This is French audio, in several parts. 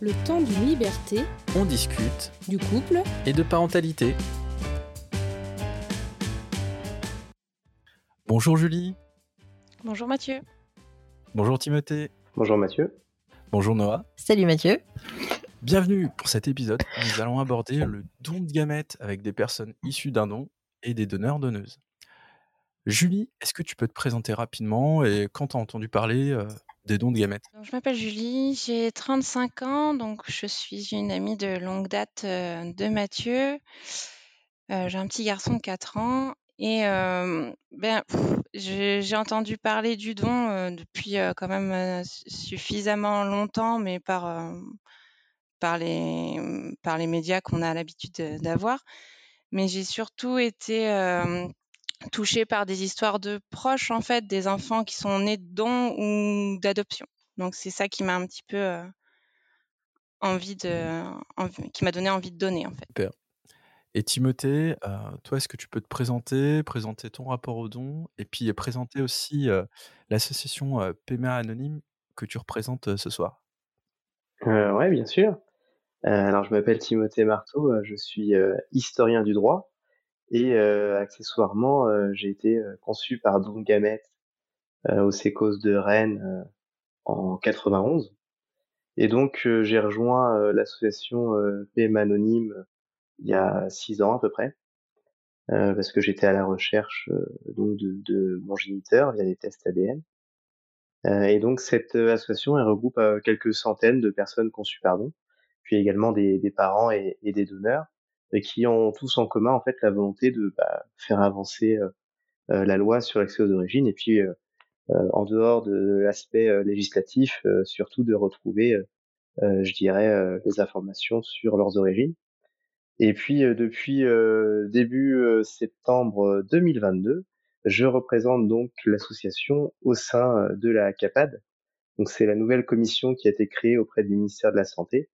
Le temps d'une liberté, On discute du couple, et de parentalité. Bonjour Julie, Bonjour Mathieu. bonjour Timothée, Bonjour Mathieu. bonjour Noah. Salut Mathieu. Bienvenue pour cet épisode. Nous allons aborder le don de gamètes avec des personnes issues d'un don et des donneurs-donneuses. Julie, est-ce que tu peux te présenter rapidement et quand tu as entendu parler des dons de gamètes je m'appelle Julie, j'ai 35 ans, donc je suis une amie de longue date euh, de Mathieu. Euh, j'ai un petit garçon de 4 ans et euh, ben, j'ai entendu parler du don depuis quand même su- suffisamment longtemps, mais par, par, les, par les médias qu'on a l'habitude de- d'avoir. Mais j'ai surtout été touchée par des histoires de proches, en fait, des enfants qui sont nés de dons ou d'adoption. Donc c'est ça qui m'a un petit peu euh, envie de, envie- qui m'a donné envie de donner, en fait. Super. Et Timothée, euh, toi, est-ce que tu peux te présenter, présenter ton rapport au don et puis présenter aussi euh, l'association euh, PMA Anonyme que tu représentes euh, ce soir? Euh, ouais, bien sûr. Euh, alors, je m'appelle Timothée Marteau, je suis euh, historien du droit et accessoirement, j'ai été conçu par Don Gamet au Sécos de Rennes en 91. Et donc, j'ai rejoint l'association PM Anonyme il y a six ans à peu près, euh, parce que j'étais à la recherche euh, donc de, de mon géniteur via des tests ADN. Euh, et donc cette association elle regroupe quelques centaines de personnes conçues par don, puis également des, des parents et, et des donneurs, et qui ont tous en commun en fait la volonté de bah, faire avancer euh, euh, la loi sur l'accès aux origines, et puis euh, en dehors de l'aspect législatif, surtout de retrouver, je dirais, les informations sur leurs origines. Et puis depuis euh, début euh, septembre euh, 2022, je représente donc l'association au sein de la CAPAD. Donc c'est la nouvelle commission qui a été créée auprès du ministère de la Santé.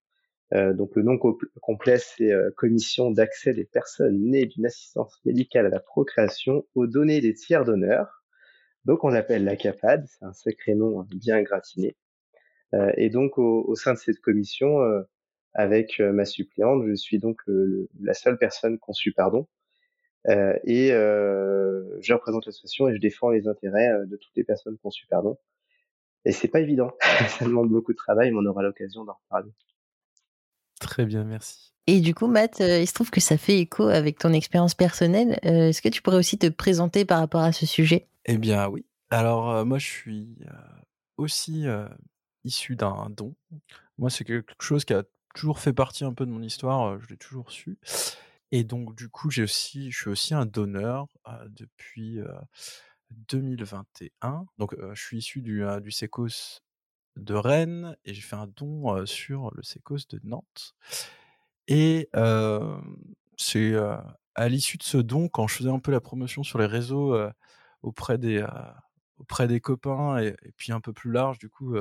Euh, donc le nom co- complet c'est euh, Commission d'accès des personnes nées d'une assistance médicale à la procréation aux données des tiers donneurs. Donc on l'appelle la CAPAD, c'est un sacré nom hein, bien gratiné. Euh, et donc au, sein de cette commission, euh, avec euh, ma suppléante, je suis donc la seule personne conçue pardon. Et je représente l'association et je défends les intérêts de toutes les personnes conçues pardon. Et c'est pas évident, ça demande beaucoup de travail, mais on aura l'occasion d'en reparler. Très bien, merci. Et du coup, Matt, euh, il se trouve que ça fait écho avec ton expérience personnelle. Euh, Est-ce que tu pourrais aussi te présenter par rapport à ce sujet? Eh bien oui. Alors euh, moi je suis aussi issu d'un don. Moi c'est quelque chose qui a toujours fait partie un peu de mon histoire, je l'ai toujours su. Et donc du coup j'ai aussi, je suis aussi un donneur euh, depuis euh, 2021. Donc euh, je suis issu du, du Sécos de Rennes et j'ai fait un don sur le Sécos de Nantes. Et c'est à l'issue de ce don, quand je faisais un peu la promotion sur les réseaux auprès des auprès des copains et, puis un peu plus large du coup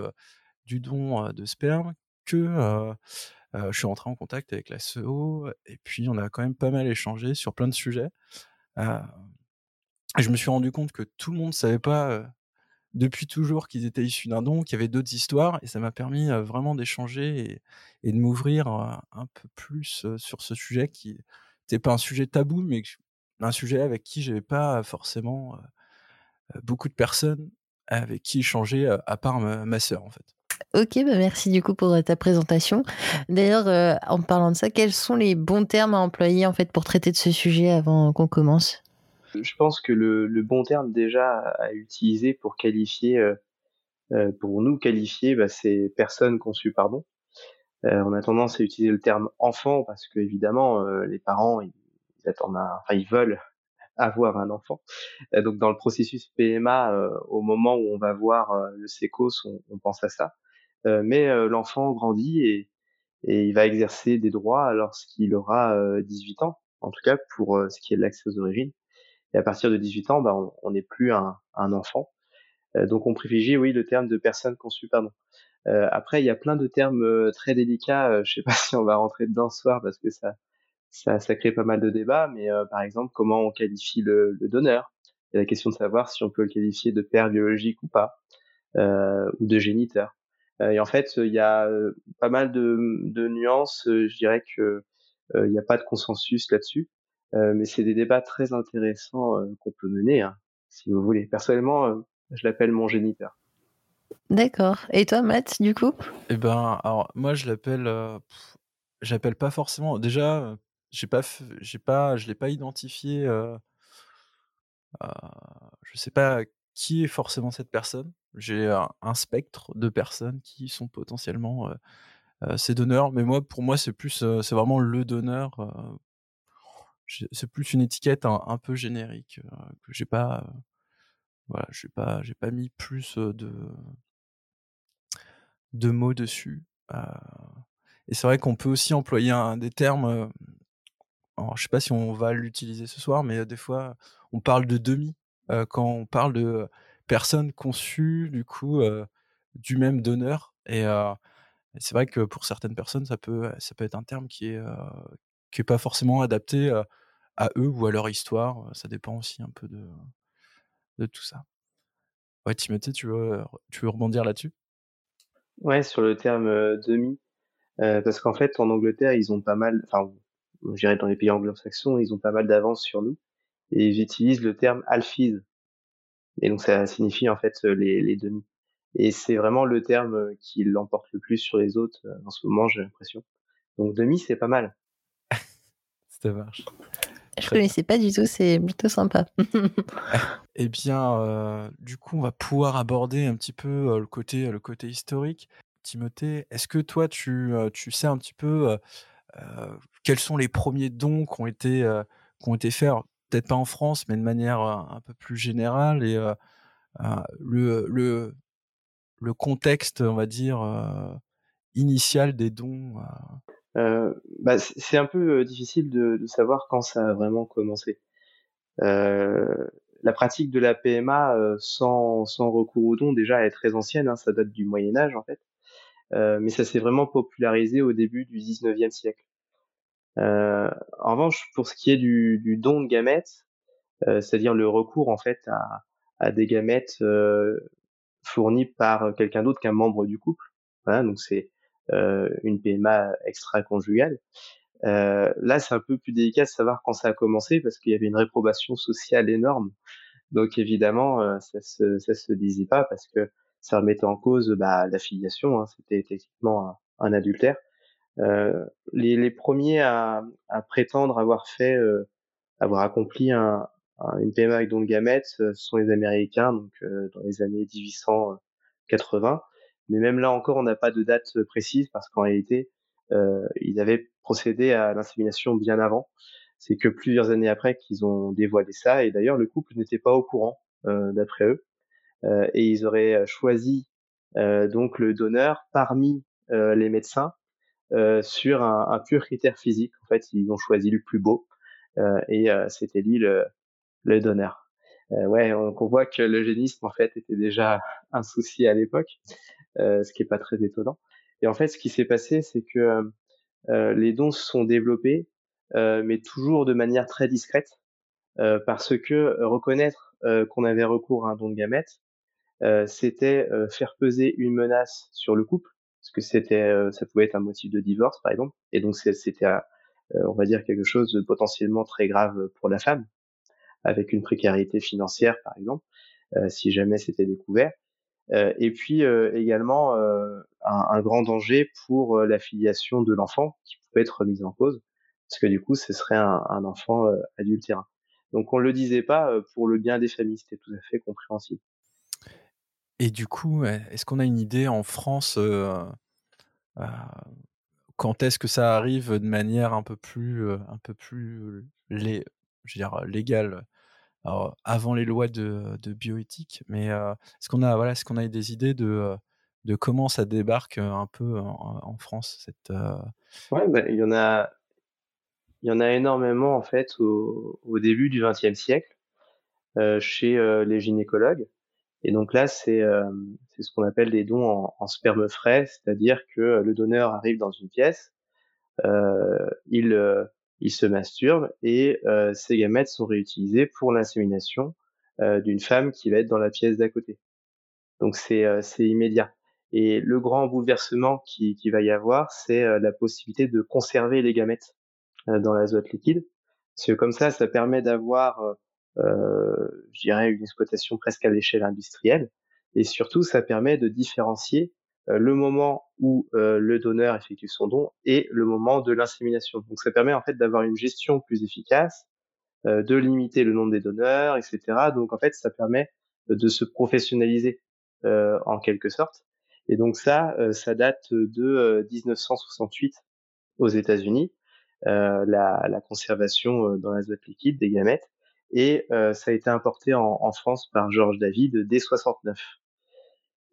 du don de sperme, que je suis rentré en contact avec la SEO et puis on a quand même pas mal échangé sur plein de sujets. Euh, je me suis rendu compte que tout le monde savait pas depuis toujours qu'ils étaient issus d'un don, qu'il y avait d'autres histoires, et ça m'a permis vraiment d'échanger et, de m'ouvrir un peu plus sur ce sujet qui n'était pas un sujet tabou, mais un sujet avec qui j'avais pas forcément beaucoup de personnes avec qui échanger, à part ma, ma sœur en fait. Ok, bah merci du coup pour ta présentation. D'ailleurs, en parlant de ça, quels sont les bons termes à employer en fait pour traiter de ce sujet avant qu'on commence? Je pense que le, le bon terme déjà à utiliser pour qualifier, euh, euh, pour nous qualifier, bah, c'est personne conçue pardon. Euh, on a tendance à utiliser le terme enfant parce que évidemment euh, les parents ils, attendent, un- enfin ils veulent avoir un enfant. Euh, donc dans le processus PMA, euh, au moment où on va voir le sécos, on, on pense à ça. Mais l'enfant grandit et, et il va exercer des droits lorsqu'il aura euh, 18 ans, en tout cas pour ce qui est de l'accès aux origines. Et à partir de 18 ans, bah, on n'est plus un, un enfant. Euh, donc on privilégie, oui, le terme de personne conçue, pardon. Euh, après, il y a plein de termes euh, très délicats. Euh, je sais pas si on va rentrer dedans ce soir parce que ça, ça, ça crée pas mal de débats. Mais euh, par exemple, comment on qualifie le, le donneur? Il y a la question de savoir si on peut le qualifier de père biologique ou pas, ou de géniteur. et en fait, il y a pas mal de, de nuances. je dirais que il n'y a pas de consensus là-dessus, mais c'est des débats très intéressants qu'on peut mener, hein, si vous voulez. Personnellement, je l'appelle mon géniteur. D'accord. Et toi, Matt, du coup? Eh ben, alors moi, je l'appelle. j'appelle pas forcément. Déjà, j'ai pas, j'ai pas, je l'ai pas identifié. Euh, je sais pas qui est forcément cette personne. J'ai un, spectre de personnes qui sont potentiellement ces donneurs, mais moi, pour moi, c'est plus, c'est vraiment le donneur. C'est plus une étiquette un, peu générique que j'ai pas. voilà, j'ai pas, j'ai pas mis plus de de mots dessus. et c'est vrai qu'on peut aussi employer un, des termes. alors, je sais pas si on va l'utiliser ce soir, mais des fois, on parle de demi quand on parle de personnes conçues du coup du même donneur. Et, c'est vrai que pour certaines personnes, ça peut, ça peut être un terme qui est, qui est pas forcément adapté à eux ou à leur histoire. Ça dépend aussi un peu de, de tout ça. Ouais, Timothée, tu veux, tu veux rebondir là-dessus? Ouais, sur le terme demi, parce qu'en fait, en Angleterre, ils ont pas mal, enfin, je dirais dans les pays anglo-saxons, ils ont pas mal d'avance sur nous, et ils utilisent le terme alphys. Et donc ça signifie en fait les, les demi. Et c'est vraiment le terme qui l'emporte le plus sur les autres en ce moment, j'ai l'impression. Donc demi, c'est pas mal. Ça marche. Je connaissais pas du tout, c'est plutôt sympa. eh bien, euh, du coup, on va pouvoir aborder un petit peu euh, le, côté, le côté historique. Timothée, est-ce que toi, tu, euh, tu sais un petit peu quels sont les premiers dons qui ont été, qui ont été faits, peut-être pas en France, mais de manière un peu plus générale, et le, le, le contexte, on va dire, initial des dons euh, bah, c'est un peu difficile de, de, savoir quand ça a vraiment commencé. Euh, la pratique de la PMA euh, sans, sans recours aux dons déjà est très ancienne, hein, ça date du Moyen Âge en fait, euh, mais ça s'est vraiment popularisé au début du 19e siècle. Euh, en revanche, pour ce qui est du, du don de gamètes, c'est-à-dire le recours en fait à, à des gamètes fournis par quelqu'un d'autre qu'un membre du couple, voilà, donc c'est euh, une PMA extra-conjugale. Euh, là, c'est un peu plus délicat de savoir quand ça a commencé parce qu'il y avait une réprobation sociale énorme. Donc évidemment, euh, ça se ça se disait pas parce que ça remettait en cause bah, la filiation. Hein, C'était techniquement un, adultère. Euh, les, les, premiers à, à, prétendre avoir fait, euh, avoir accompli un, une PMA avec don de gamètes, sont les Américains, donc dans les années 1880. Mais même là encore, on n'a pas de date précise parce qu'en réalité, euh, ils avaient procédé à l'insémination bien avant. C'est que plusieurs années après qu'ils ont dévoilé ça. Et d'ailleurs, le couple n'était pas au courant, euh, d'après eux. Euh, et ils auraient choisi euh, donc le donneur parmi euh, les médecins euh, sur un, un, pur critère physique. En fait, ils ont choisi le plus beau. et c'était lui le, le donneur. ouais, on, on voit que l'eugénisme en fait était déjà un souci à l'époque. Euh, ce qui est pas très étonnant. Et en fait, ce qui s'est passé, c'est que euh, euh, les dons se sont développés, mais toujours de manière très discrète, parce que reconnaître qu'on avait recours à un don de gamètes, c'était faire peser une menace sur le couple, parce que c'était, ça pouvait être un motif de divorce, par exemple, et donc c'était, on va dire, quelque chose de potentiellement très grave pour la femme, avec une précarité financière, par exemple, si jamais c'était découvert. Euh, et puis euh, également euh, un, grand danger pour la filiation de l'enfant qui pouvait être remise en cause, parce que du coup, ce serait un, enfant adultérin. Donc on le disait pas pour le bien des familles, c'était tout à fait compréhensible. Et du coup, est-ce qu'on a une idée en France quand est-ce que ça arrive de manière un peu plus, un peu plus légale? Avant les lois de, bioéthique, mais est-ce qu'on a, voilà, est-ce qu'on a des idées de, de comment ça débarque un peu en, France cette, Ouais, bah, il y en a, il y en a énormément en fait au, début du XXe siècle euh, chez euh, les gynécologues. Et donc là, c'est euh, c'est ce qu'on appelle des dons en sperme frais, c'est-à-dire que le donneur arrive dans une pièce, il il se masturbe et euh, ces gamètes sont réutilisés pour l'insémination euh, d'une femme qui va être dans la pièce d'à côté. Donc c'est euh, immédiat. Et le grand bouleversement qui, qui va y avoir, c'est la possibilité de conserver les gamètes dans l'azote liquide. Parce comme ça, ça permet d'avoir, euh, je dirais, une exploitation presque à l'échelle industrielle. Et surtout, ça permet de différencier le moment où le donneur effectue son don et le moment de l'insémination. Donc ça permet en fait d'avoir une gestion plus efficace, de limiter le nombre des donneurs, etc. Donc en fait, ça permet de se professionnaliser en quelque sorte. Et donc ça, ça date de 1968 aux États-Unis, la, la, conservation dans l'azote liquide des gamètes. Et ça a été importé en, en France par Georges David dès 69.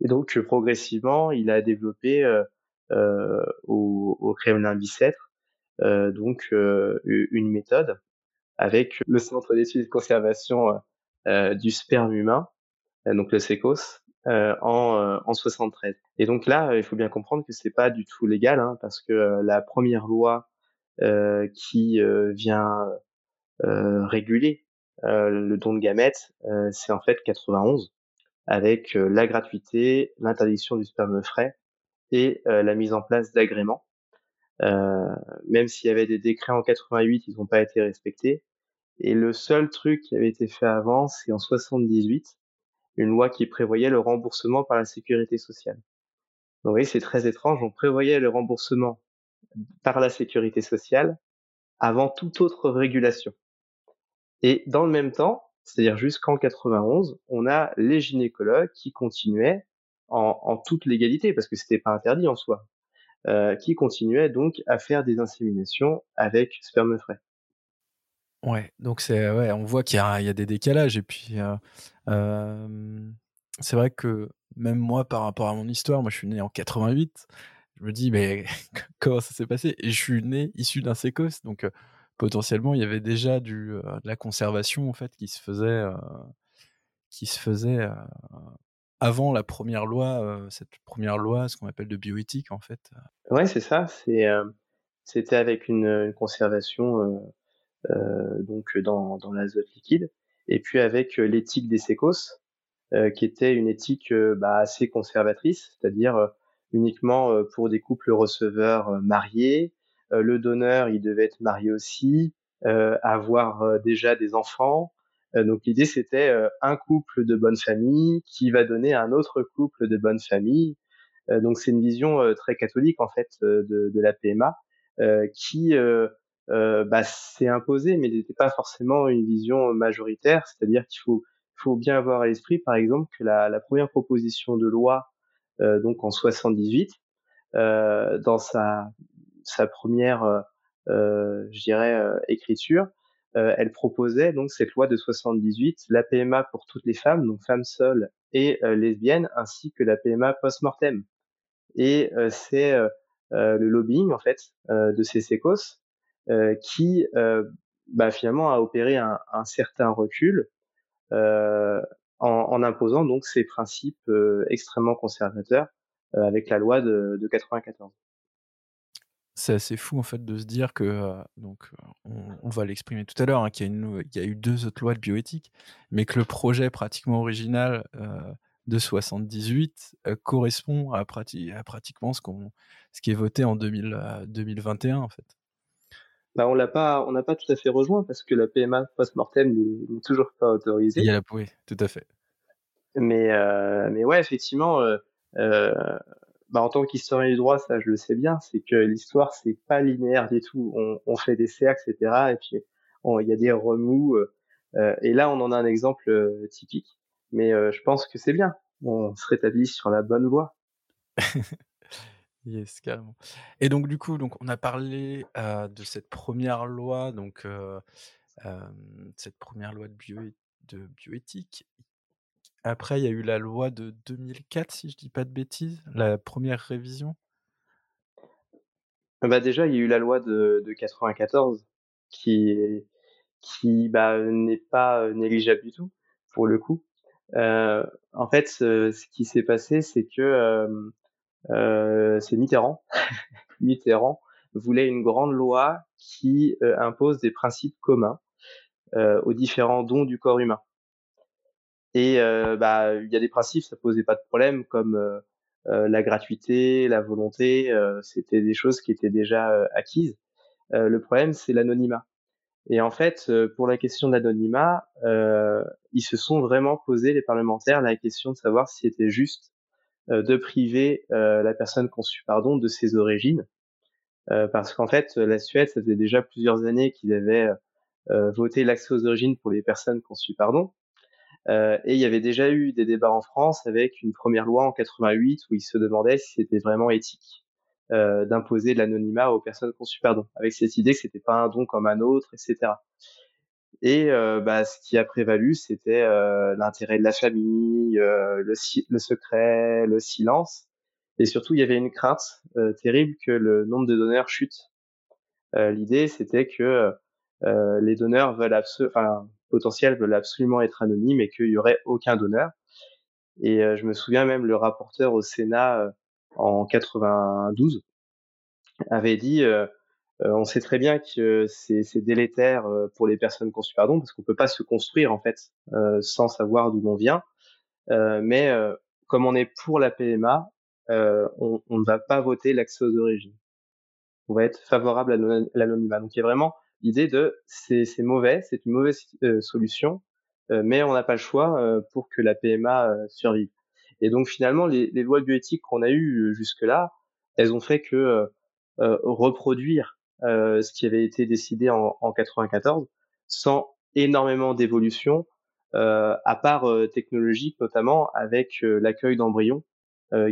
Et donc progressivement, il a développé euh, au, au Kremlin Bicêtre donc une méthode avec le Centre d'études de conservation du sperme humain, donc le SECOS, en, en 73. Et donc là, il faut bien comprendre que c'est pas du tout légal, hein, parce que la première loi euh, qui vient réguler le don de gamètes, c'est en fait 91 avec la gratuité, l'interdiction du sperme frais et la mise en place d'agréments. même s'il y avait des décrets en 88, ils n'ont pas été respectés. Et le seul truc qui avait été fait avant, c'est en 78, une loi qui prévoyait le remboursement par la sécurité sociale. Donc, vous voyez, c'est très étrange. On prévoyait le remboursement par la sécurité sociale avant toute autre régulation. Et dans le même temps, c'est-à-dire jusqu'en 91, on a les gynécologues qui continuaient en, toute légalité, parce que c'était pas interdit en soi, euh, qui continuaient donc à faire des inséminations avec sperme frais. Ouais, donc ouais, on voit qu'il y, a des décalages et puis euh, euh, c'est vrai que même moi par rapport à mon histoire, moi je suis né en 88, je me dis mais comment ça s'est passé? Et je suis né issu d'un sécos, donc euh, potentiellement il y avait déjà du euh, de la conservation en fait qui se faisait euh, qui se faisait euh, avant la première loi cette première loi ce qu'on appelle de bioéthique en fait. Ouais c'est ça. C'était avec une, conservation donc dans, l'azote liquide et puis avec l'éthique des sécos qui était une éthique bah, assez conservatrice c'est-à-dire uniquement pour des couples receveurs mariés le donneur, il devait être marié aussi, euh, avoir euh, déjà des enfants. donc l'idée, c'était un couple de bonne famille qui va donner à un autre couple de bonne famille. donc c'est une vision très catholique en fait de, de la PMA qui bah, s'est imposée, mais n'était pas forcément une vision majoritaire. C'est-à-dire qu'il faut, faut bien avoir à l'esprit, par exemple, que la, la première proposition de loi, donc en 78, euh, dans sa sa première, euh, euh, je dirais, euh, écriture, elle proposait donc cette loi de 78, la PMA pour toutes les femmes, donc femmes seules et lesbiennes, ainsi que la PMA post-mortem. Et c'est le lobbying en fait de ces sécos qui bah, finalement a opéré un, un certain recul en, en, imposant donc ces principes extrêmement conservateurs avec la loi de, de 94 c'est assez fou en fait de se dire que euh, donc euh, on, va l'exprimer tout à l'heure hein, qu'il y, a eu deux autres lois de bioéthique, mais que le projet pratiquement original euh, de 78 correspond à, à pratiquement ce qu'on ce qui est voté en 2021 en fait. Bah on l'a pas on n'a pas tout à fait rejoint parce que la PMA post-mortem n'est toujours pas autorisée. Il y a la oui, tout à fait. Mais mais ouais effectivement bah, en tant qu'historien du droit, ça je le sais bien, c'est que l'histoire c'est pas linéaire du tout. On, fait des cercles, etc. Et puis il y a des remous. Euh, euh, et là, on en a un exemple euh, typique. Mais je pense que c'est bien. On se rétablit sur la bonne voie. yes, carrément. Et donc du coup, donc on a parlé de cette première loi, donc cette première loi de bioéthique après, il y a eu la loi de 2004, si je dis pas de bêtises, la première révision. Bah déjà, il y a eu la loi de, de 94 qui qui bah, n'est pas négligeable du tout pour le coup. Euh, en fait, ce, qui s'est passé, c'est que euh, euh, c'est Mitterrand. Mitterrand voulait une grande loi qui euh, impose des principes communs euh, aux différents dons du corps humain. Et euh, bah, il y a des principes, ça posait pas de problème, comme euh, la gratuité, la volonté, c'était des choses qui étaient déjà acquises. le problème, c'est l'anonymat. Et en fait, pour la question de l'anonymat, ils se sont vraiment posés, les parlementaires, la question de savoir si c'était juste de priver la personne conçue pardon de ses origines. parce qu'en fait, la Suède, ça faisait déjà plusieurs années qu'ils avaient voté l'accès aux origines pour les personnes conçues pardon. Euh, et il y avait déjà eu des débats en France avec une première loi en 88 où ils se demandaient si c'était vraiment éthique euh, d'imposer l'anonymat aux personnes conçues pardon, avec cette idée que c'était pas un don comme un autre, etc. Et euh, bah, ce qui a prévalu, c'était euh, l'intérêt de la famille, euh, le, le, secret, le silence, et surtout il y avait une crainte terrible que le nombre de donneurs chute. L'idée, c'était que les donneurs veulent absolument, enfin potentiels veulent absolument être anonymes et qu'il y aurait aucun donneur. Et euh, je me souviens même le rapporteur au Sénat euh, en 92 avait dit euh, on sait très bien que c'est délétère pour les personnes conçues pardon parce qu'on peut pas se construire en fait sans savoir d'où l'on vient. mais comme on est pour la PMA, on, on, ne va pas voter l'accès aux origines. On va être favorable à l'anonymat. Donc il y a vraiment l'idée de c'est mauvais, c'est une mauvaise euh, solution, euh, mais on n'a pas le choix euh, pour que la PMA survive. Et donc finalement, les, les lois bioéthiques qu'on a eues jusque-là, elles ont fait que reproduire ce qui avait été décidé en, en 94 sans énormément d'évolution, à part technologique notamment avec l'accueil d'embryons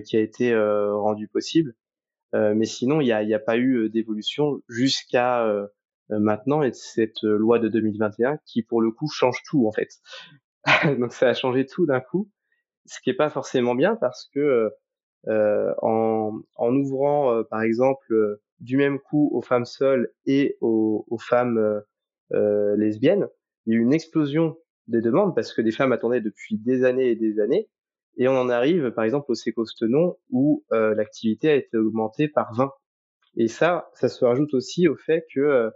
qui a été rendu possible. mais sinon, il n'y a, y a, pas eu d'évolution jusqu'à euh, maintenant et cette euh, loi de 2021 qui pour le coup change tout en fait. Donc ça a changé tout d'un coup, ce qui est pas forcément bien parce que euh, en, en, ouvrant par exemple du même coup aux femmes seules et aux, aux femmes euh, lesbiennes, il y a eu une explosion des demandes parce que des femmes attendaient depuis des années et des années. Et on en arrive, par exemple, au sécostenon où euh, l'activité a été augmentée par 20. Et ça, ça se rajoute aussi au fait que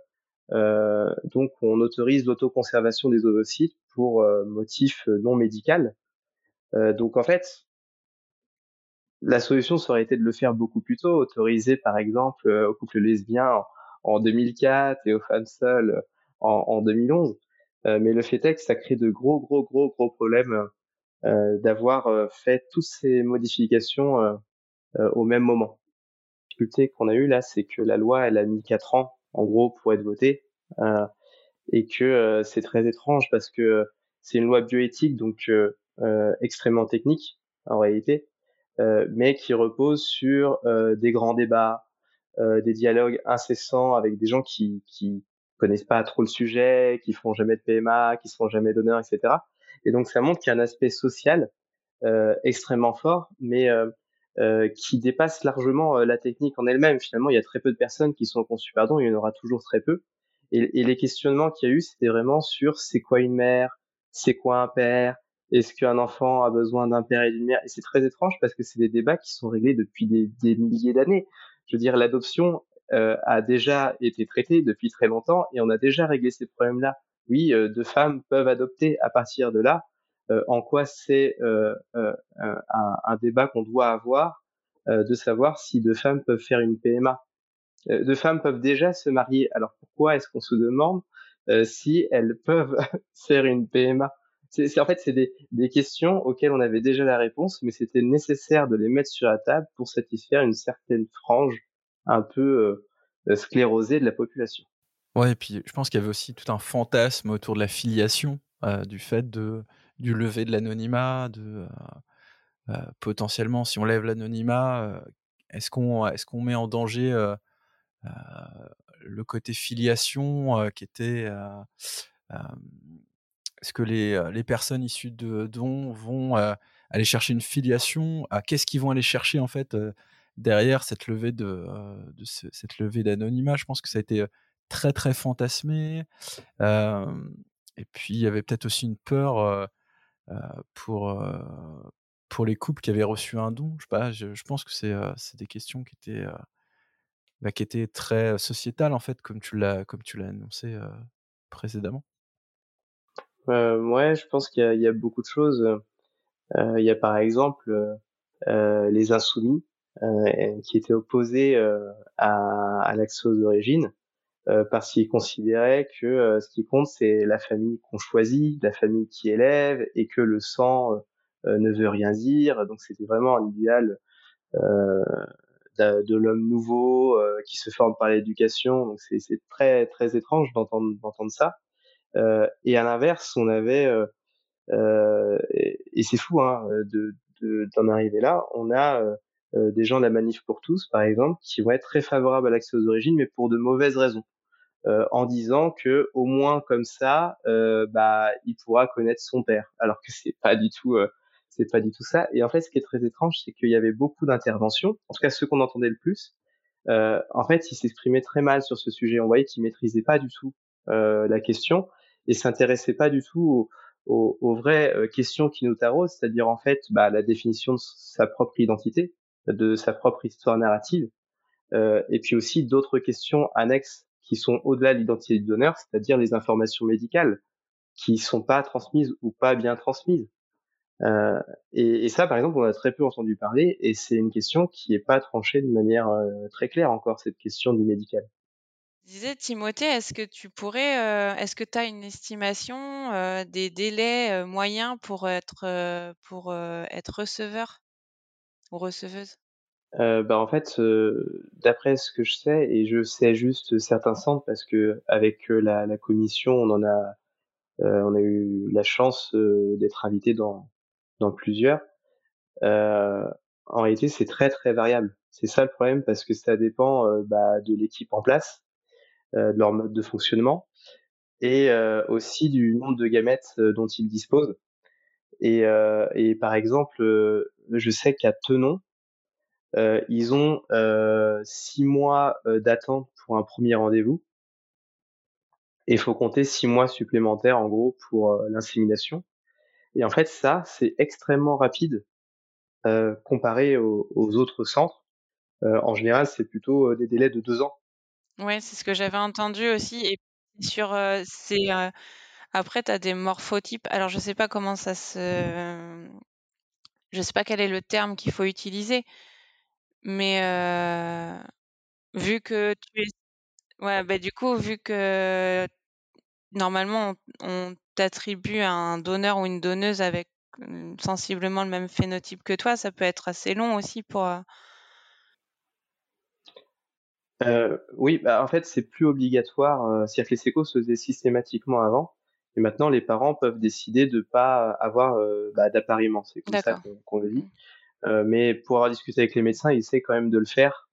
euh, donc, on autorise l'autoconservation des ovocytes pour euh, motif non médical. Euh, donc, en fait, la solution ça aurait été de le faire beaucoup plus tôt, autoriser par exemple aux couples lesbiens en, 2004 et aux femmes seules en, en 2011. mais le fait est que ça crée de gros, gros, gros, gros problèmes d'avoir fait toutes ces modifications au même moment. La difficulté qu'on a eue là, c'est que la loi, elle a mis quatre ans en gros pour être voté euh, et que euh, c'est très étrange parce que c'est une loi bioéthique donc euh, extrêmement technique en réalité, mais qui repose sur des grands débats, des dialogues incessants avec des gens qui, qui connaissent pas trop le sujet, qui font jamais de PMA, qui seront jamais donneurs, etc. Et donc ça montre qu'il y a un aspect social euh, extrêmement fort, mais euh, euh, qui dépasse largement la technique en elle-même. Finalement, il y a très peu de personnes qui sont conçues, pardon, il y en aura toujours très peu. Et, et les questionnements qu'il y a eu, c'était vraiment sur c'est quoi une mère, c'est quoi un père, est-ce qu'un enfant a besoin d'un père et d'une mère? Et c'est très étrange parce que c'est des débats qui sont réglés depuis des, des milliers d'années. Je veux dire, l'adoption euh, a déjà été traitée depuis très longtemps et on a déjà réglé ces problèmes-là. Oui, euh, deux femmes peuvent adopter à partir de là. Euh, en quoi c'est euh, euh, un, débat qu'on doit avoir de savoir si deux femmes peuvent faire une PMA euh, de femmes peuvent déjà se marier. Alors pourquoi est-ce qu'on se demande si elles peuvent faire une PMA c'est, en fait c'est des, questions auxquelles on avait déjà la réponse, mais c'était nécessaire de les mettre sur la table pour satisfaire une certaine frange un peu sclérosée de la population. Ouais, et puis je pense qu'il y avait aussi tout un fantasme autour de la filiation, du fait de du lever de l'anonymat, de potentiellement si on lève l'anonymat, est-ce qu'on est-ce qu'on met en danger euh, le côté filiation euh, qui était euh, est-ce que les, personnes issues de dons vont aller chercher une filiation Qu'est-ce qu'ils vont aller chercher en fait derrière cette levée cette levée d'anonymat? Je pense que ça a été très très fantasmé. et puis il y avait peut-être aussi une peur pour pour les couples qui avaient reçu un don. Je pas. Je, je pense que c'est c'est des questions qui étaient bah, qui était très sociétal en fait, comme tu l'as annoncé précédemment. Euh, ouais, je pense qu'il y, a beaucoup de choses. Il y a par exemple les insoumis, qui étaient opposés à, à l'accès aux origines, parce qu'ils considéraient que ce qui compte, c'est la famille qu'on choisit, la famille qui élève, et que le sang ne veut rien dire. Donc c'était vraiment un idéal de, l'homme nouveau qui se forme par l'éducation. Donc c'est très très étrange d'entendre d'entendre ça. et à l'inverse, on avait et, et c'est fou hein, de d'en arriver là. On a euh, des gens de la Manif pour tous, par exemple, qui vont être très favorables à l'accès aux origines, mais pour de mauvaises raisons. Euh, en disant que au moins comme ça, euh, bah, il pourra connaître son père, alors que c'est pas du tout, euh, c'est pas du tout ça. Et en fait, ce qui est très étrange, c'est qu'il y avait beaucoup d'interventions, en tout cas ceux qu'on entendait le plus. Euh, en fait, il s'exprimait très mal sur ce sujet. On voyait qu'il maîtrisait pas du tout la question et s'intéressait pas du tout aux, aux, vraies questions qui nous taraudent, c'est-à-dire en fait bah, la définition de sa propre identité, de sa propre histoire narrative, euh, et puis aussi d'autres questions annexes qui sont au-delà de l'identité du donneur, c'est-à-dire les informations médicales qui sont pas transmises ou pas bien transmises. Euh, et, ça, par exemple, on a très peu entendu parler, et c'est une question qui n'est pas tranchée de manière euh, très claire encore, cette question du médical. disais, Timothée, est-ce que tu pourrais, euh, est-ce que tu as une estimation des délais moyens pour être, pour être receveur ou receveuse? Euh, bah, en fait, euh, d'après ce que je sais, et je sais juste certains centres parce que avec euh, la, la commission, on en a, euh, on a eu la chance d'être invité dans, dans plusieurs. en réalité, c'est très très variable. C'est ça le problème parce que ça dépend bah, de l'équipe en place, de leur mode de fonctionnement et aussi du nombre de gamètes dont ils disposent. Et, et par exemple, je sais qu'à Tenon, euh, ils ont euh, six mois euh, d'attente pour un premier rendez-vous. Et il faut compter six mois supplémentaires en gros pour euh, l'insémination. Et en fait, ça, c'est extrêmement rapide comparé aux, autres centres. En général, c'est plutôt des délais de deux ans. Ouais, c'est ce que j'avais entendu aussi. Et sur, c'est après, tu as des morphotypes. Alors, je sais pas comment ça se, je sais pas quel est le terme qu'il faut utiliser, mais vu que tu es ouais, bah, du coup, vu que normalement on, t'attribue un donneur ou une donneuse avec mmh, sensiblement le même phénotype que toi, ça peut être assez long aussi pour. Oui, bah, en fait, c'est plus obligatoire. C'est-à-dire que les sécos se faisaient systématiquement avant. Et maintenant, les parents peuvent décider de pas avoir bah, d'appariement. C'est comme ça qu'on le dit. Mmh. Mais pour avoir discuté avec les médecins, ils essaient quand même de le faire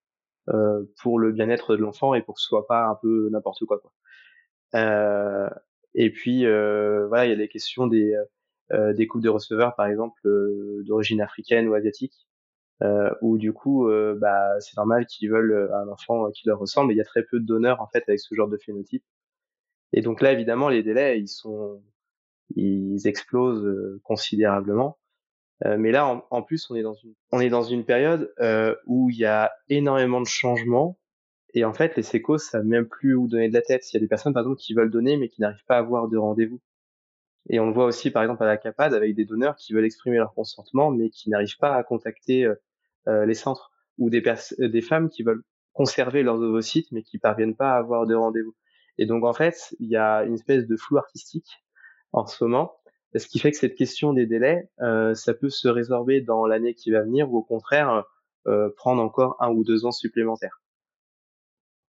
euh, pour le bien-être de l'enfant et pour que ce soit pas un peu n'importe quoi. quoi. Euh, et puis euh, voilà, il y a les questions des euh, des couples de receveurs, par exemple, d'origine africaine ou asiatique, où du coup, bah c'est normal qu'ils veulent un enfant qui leur ressemble. Et il y a très peu de donneurs en fait avec ce genre de phénotype. Et donc là, évidemment, les délais, ils sont, ils explosent considérablement. Euh, mais là, en, plus, on est dans une, on est dans une période euh, où il y a énormément de changements. Et en fait, les sécos savent même plus où donner de la tête. Il y a des personnes, par exemple, qui veulent donner, mais qui n'arrivent pas à avoir de rendez-vous. Et on le voit aussi, par exemple, à la CAPAD, avec des donneurs qui veulent exprimer leur consentement, mais qui n'arrivent pas à contacter euh, euh les centres. Ou des, des femmes qui veulent conserver leurs ovocytes, mais qui parviennent pas à avoir de rendez-vous. Et donc, en fait, il y a une espèce de flou artistique en ce moment ce qui fait que cette question des délais, euh, ça peut se résorber dans l'année qui va venir ou au contraire euh, prendre encore un ou deux ans supplémentaires.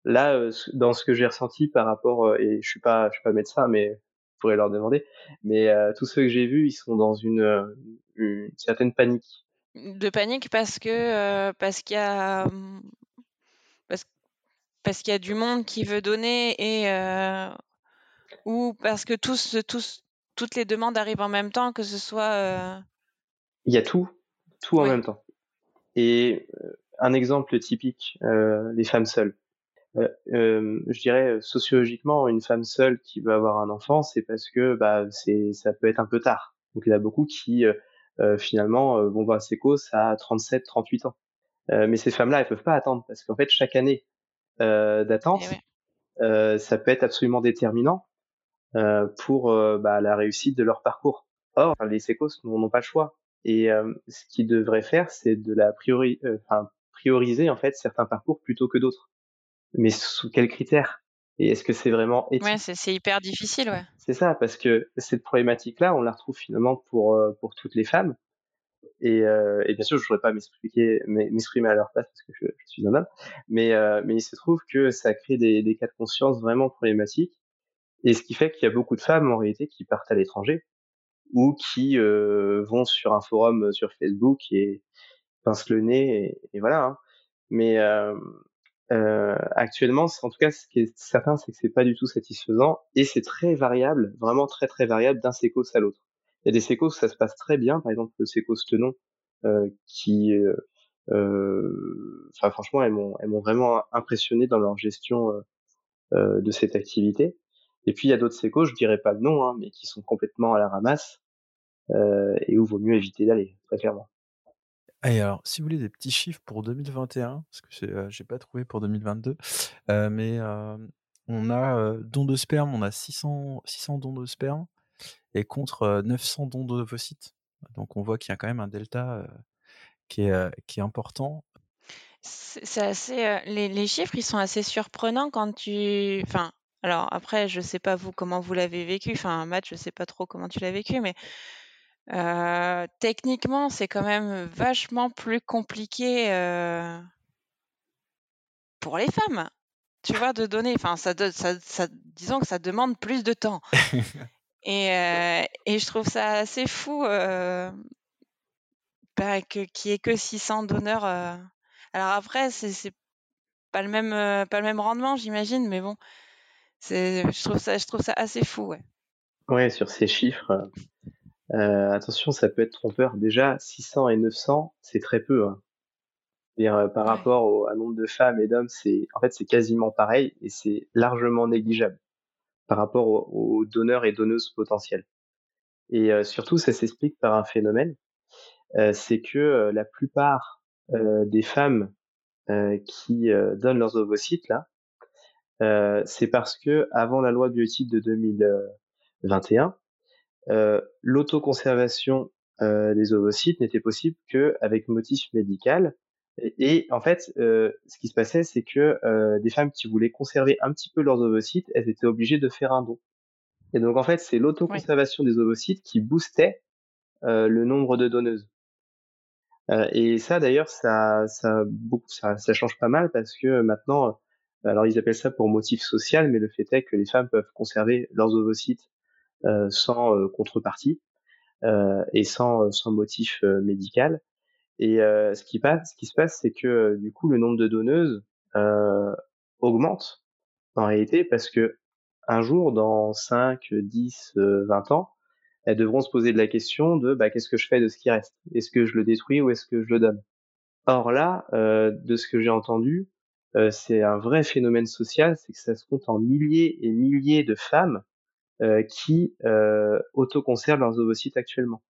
Là, euh, dans ce que j'ai ressenti par rapport, et je suis pas, je suis pas médecin, mais je pourrais leur demander, mais tous ceux que j'ai vus, ils sont dans une, une certaine panique. De panique parce que parce qu'il y a parce, parce qu'il y a du monde qui veut donner et ou parce que tous tous toutes les demandes arrivent en même temps, que ce soit. Euh... Il y a tout, tout en même temps. Et euh, un exemple typique, euh, les femmes seules. Euh, je dirais sociologiquement, une femme seule qui veut avoir un enfant, c'est parce que bah, c'est, ça peut être un peu tard. Donc il y en a beaucoup qui finalement vont voir ses causes à 37, 38 ans. mais ces femmes-là, elles peuvent pas attendre parce qu'en fait, chaque année d'attente, eh ça peut être absolument déterminant pour euh, bah, la réussite de leur parcours. Or, les sécos n'ont pas le choix. Et ce qu'ils devraient faire, c'est de la priori, enfin, prioriser en fait certains parcours plutôt que d'autres. Mais sous quels critères? Et est-ce que c'est vraiment éthique? Ouais, c'est hyper difficile, ouais. C'est ça, parce que cette problématique-là, on la retrouve finalement pour pour toutes les femmes. Et, euh, et bien sûr, je ne voudrais pas m'expliquer, m'exprimer à leur place parce que je, je suis un homme, mais, euh, mais il se trouve que ça crée des, des cas de conscience vraiment problématiques. Et ce qui fait qu'il y a beaucoup de femmes en réalité qui partent à l'étranger ou qui euh, vont sur un forum sur Facebook et pincent le nez et, voilà. Hein. Mais euh, euh, actuellement, en tout cas, ce qui est certain, c'est que c'est pas du tout satisfaisant et c'est très variable, vraiment très très variable d'un sécos à l'autre. Il y a des sécos où ça se passe très bien, par exemple le sécos Tenon, euh, qui, euh, euh, enfin franchement, elles m'ont vraiment impressionné dans leur gestion euh, euh, de cette activité. Et puis il y a d'autres sécos, je dirais pas le nom, hein, mais qui sont complètement à la ramasse et où vaut mieux éviter d'aller, très clairement. Et alors, si vous voulez des petits chiffres pour 2021, parce que euh, j'ai pas trouvé pour 2022, euh, mais euh, on a dons de sperme, on a 600, 600 dons de sperme et contre 900 dons d'ovocytes. Donc on voit qu'il y a quand même un delta qui, est, qui est important. C'est assez, les, les, chiffres, ils sont assez surprenants quand tu, enfin, alors après, je sais pas vous comment vous l'avez vécu. Enfin, Matt, je sais pas trop comment tu l'as vécu, mais euh, techniquement, c'est quand même vachement plus compliqué euh, pour les femmes, tu vois, de donner. Enfin, ça, ça, ça, disons que ça demande plus de temps. et, euh, et, je trouve ça assez fou bah, qu'il n'y ait que 600 donneurs. Alors après, c'est pas le même, pas le même rendement, j'imagine, mais bon, je trouve ça, je trouve ça assez fou, ouais. Ouais, sur ces chiffres, euh, attention, ça peut être trompeur. Déjà, 600 et 900, c'est très peu. Hein. -dire, euh, par rapport au à nombre de femmes et d'hommes, c'est en fait c'est quasiment pareil et c'est largement négligeable par rapport aux, donneurs et donneuses potentiels. Et euh, surtout, ça s'explique par un phénomène, c'est que la plupart des femmes qui donnent leurs ovocytes là, c'est parce que avant la loi biotique de 2021, euh, l'autoconservation euh, des ovocytes n'était possible qu'avec motif médical. Et, en fait, euh, ce qui se passait, c'est que euh, des femmes qui voulaient conserver un petit peu leurs ovocytes, elles étaient obligées de faire un don. Et donc en fait, c'est l'autoconservation des ovocytes qui boostait le nombre de donneuses. et ça, d'ailleurs, ça, ça, ça, ça change pas mal parce que maintenant, alors ils appellent ça pour motif social, mais le fait est que les femmes peuvent conserver leurs ovocytes euh, sans euh, contrepartie euh, et sans, sans motif médical. Et ce, qui passe, ce qui se passe, c'est que du coup, le nombre de donneuses augmente en réalité parce que un jour, dans 5, 10, 20 ans, elles devront se poser de la question de bah, qu'est-ce que je fais de ce qui reste? Est-ce que je le détruis ou est-ce que je le donne? Or là, euh, de ce que j'ai entendu, euh, c'est un vrai phénomène social, c'est que ça se compte en milliers et milliers de femmes euh, qui euh, autoconservent leurs ovocytes actuellement.